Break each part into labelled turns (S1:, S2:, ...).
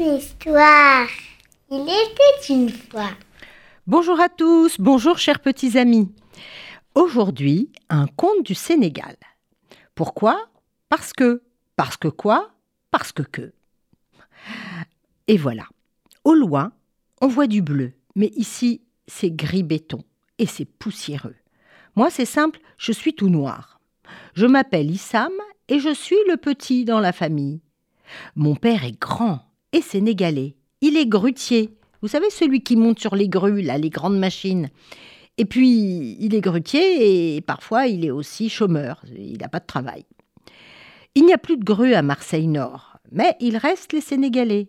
S1: Histoire. Il était une fois.
S2: Bonjour à tous, bonjour chers petits amis. Aujourd'hui, un conte du Sénégal. Pourquoi? Parce que. Parce que quoi? Parce que que. Et voilà. Au loin, on voit du bleu, mais ici, c'est gris béton et c'est poussiéreux. Moi, c'est simple, je suis tout noir. Je m'appelle Issam et je suis le petit dans la famille. Mon père est grand et sénégalais. Il est grutier. Vous savez, celui qui monte sur les grues, là, les grandes machines. Et puis, il est grutier et parfois, il est aussi chômeur. Il n'a pas de travail. Il n'y a plus de grues à Marseille-Nord, mais il reste les Sénégalais.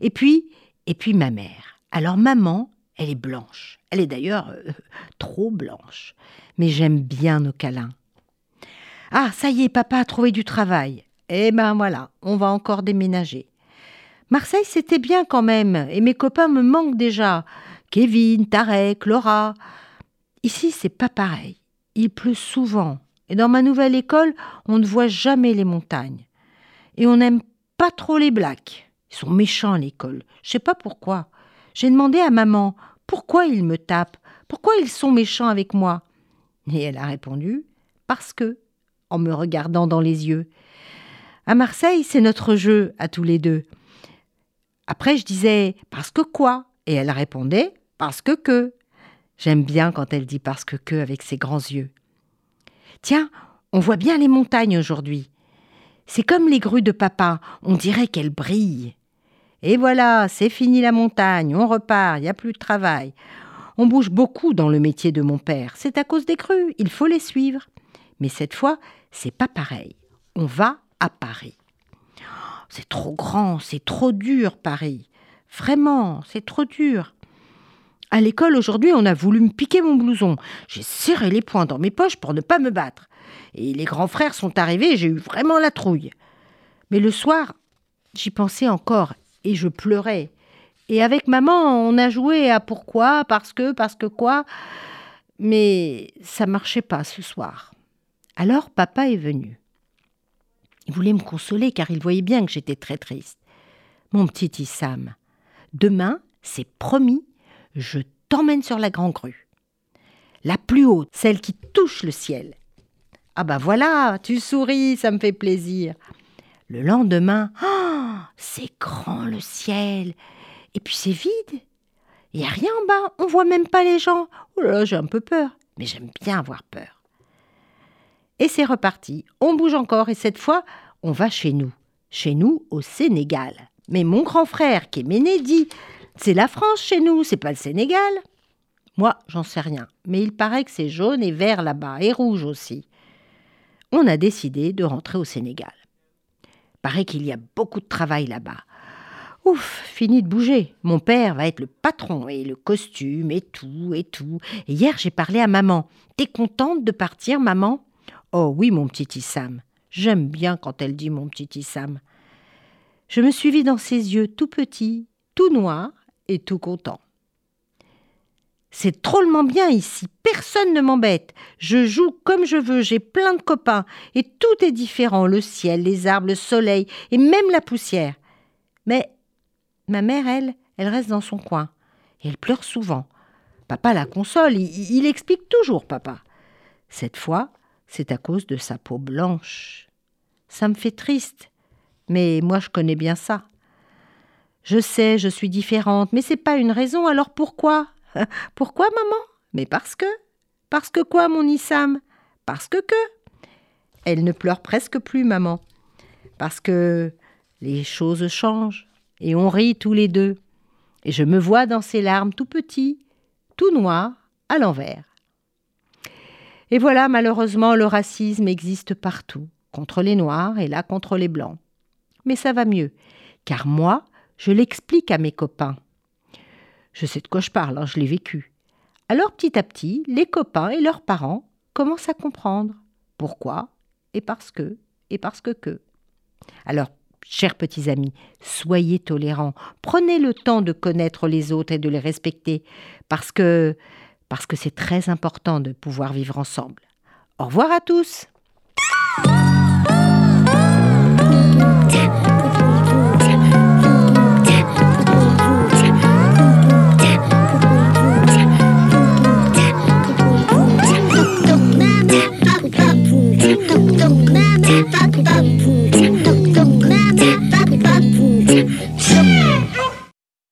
S2: Et puis, et puis ma mère. Alors, maman, elle est blanche. Elle est d'ailleurs euh, trop blanche. Mais j'aime bien nos câlins. Ah, ça y est, papa a trouvé du travail. Eh ben voilà, on va encore déménager. Marseille, c'était bien quand même, et mes copains me manquent déjà. Kevin, Tarek, Laura. Ici, c'est pas pareil. Il pleut souvent, et dans ma nouvelle école, on ne voit jamais les montagnes. Et on n'aime pas trop les blacks. Ils sont méchants à l'école. Je sais pas pourquoi. J'ai demandé à maman pourquoi ils me tapent, pourquoi ils sont méchants avec moi? Et elle a répondu parce que, en me regardant dans les yeux. À Marseille, c'est notre jeu à tous les deux. Après, je disais parce que quoi? Et elle répondait parce que que. J'aime bien quand elle dit parce que que avec ses grands yeux. Tiens, on voit bien les montagnes aujourd'hui. C'est comme les grues de papa, on dirait qu'elles brillent. Et voilà, c'est fini la montagne, on repart, il n'y a plus de travail. On bouge beaucoup dans le métier de mon père, c'est à cause des crues, il faut les suivre. Mais cette fois, c'est pas pareil. On va à Paris. C'est trop grand, c'est trop dur, Paris. Vraiment, c'est trop dur. À l'école aujourd'hui, on a voulu me piquer mon blouson. J'ai serré les poings dans mes poches pour ne pas me battre. Et les grands frères sont arrivés, j'ai eu vraiment la trouille. Mais le soir, j'y pensais encore et je pleurais. Et avec maman, on a joué à pourquoi, parce que, parce que quoi. Mais ça marchait pas ce soir. Alors papa est venu. Il voulait me consoler car il voyait bien que j'étais très triste. Mon petit Issam, demain, c'est promis, je t'emmène sur la grande grue. La plus haute, celle qui touche le ciel. Ah bah voilà, tu souris, ça me fait plaisir. Le lendemain, oh, c'est grand le ciel. Et puis c'est vide. Il n'y a rien en bas, on voit même pas les gens. Oh là, j'ai un peu peur, mais j'aime bien avoir peur. Et c'est reparti. On bouge encore et cette fois, on va chez nous. Chez nous, au Sénégal. Mais mon grand frère, qui est dit C'est la France chez nous, c'est pas le Sénégal. Moi, j'en sais rien. Mais il paraît que c'est jaune et vert là-bas, et rouge aussi. On a décidé de rentrer au Sénégal. Paraît qu'il y a beaucoup de travail là-bas. Ouf, fini de bouger. Mon père va être le patron et le costume et tout et tout. Hier, j'ai parlé à maman. T'es contente de partir, maman? Oh oui, mon petit Issam. J'aime bien quand elle dit mon petit Issam. Je me suis vue dans ses yeux tout petits, tout noirs et tout contents. C'est drôlement bien ici, personne ne m'embête. Je joue comme je veux, j'ai plein de copains, et tout est différent, le ciel, les arbres, le soleil, et même la poussière. Mais ma mère, elle, elle reste dans son coin, et elle pleure souvent. Papa la console, il, il explique toujours, papa. Cette fois, c'est à cause de sa peau blanche. Ça me fait triste, mais moi je connais bien ça. Je sais, je suis différente, mais c'est pas une raison, alors pourquoi? Pourquoi, maman? Mais parce que. Parce que quoi, mon Issam? Parce que que? Elle ne pleure presque plus, maman. Parce que les choses changent, et on rit tous les deux. Et je me vois dans ses larmes tout petit, tout noir, à l'envers. Et voilà, malheureusement, le racisme existe partout, contre les Noirs et là contre les Blancs. Mais ça va mieux, car moi, je l'explique à mes copains. Je sais de quoi je parle, hein, je l'ai vécu. Alors petit à petit, les copains et leurs parents commencent à comprendre pourquoi et parce que et parce que que. Alors, chers petits amis, soyez tolérants, prenez le temps de connaître les autres et de les respecter, parce que parce que c'est très important de pouvoir vivre ensemble. Au revoir à tous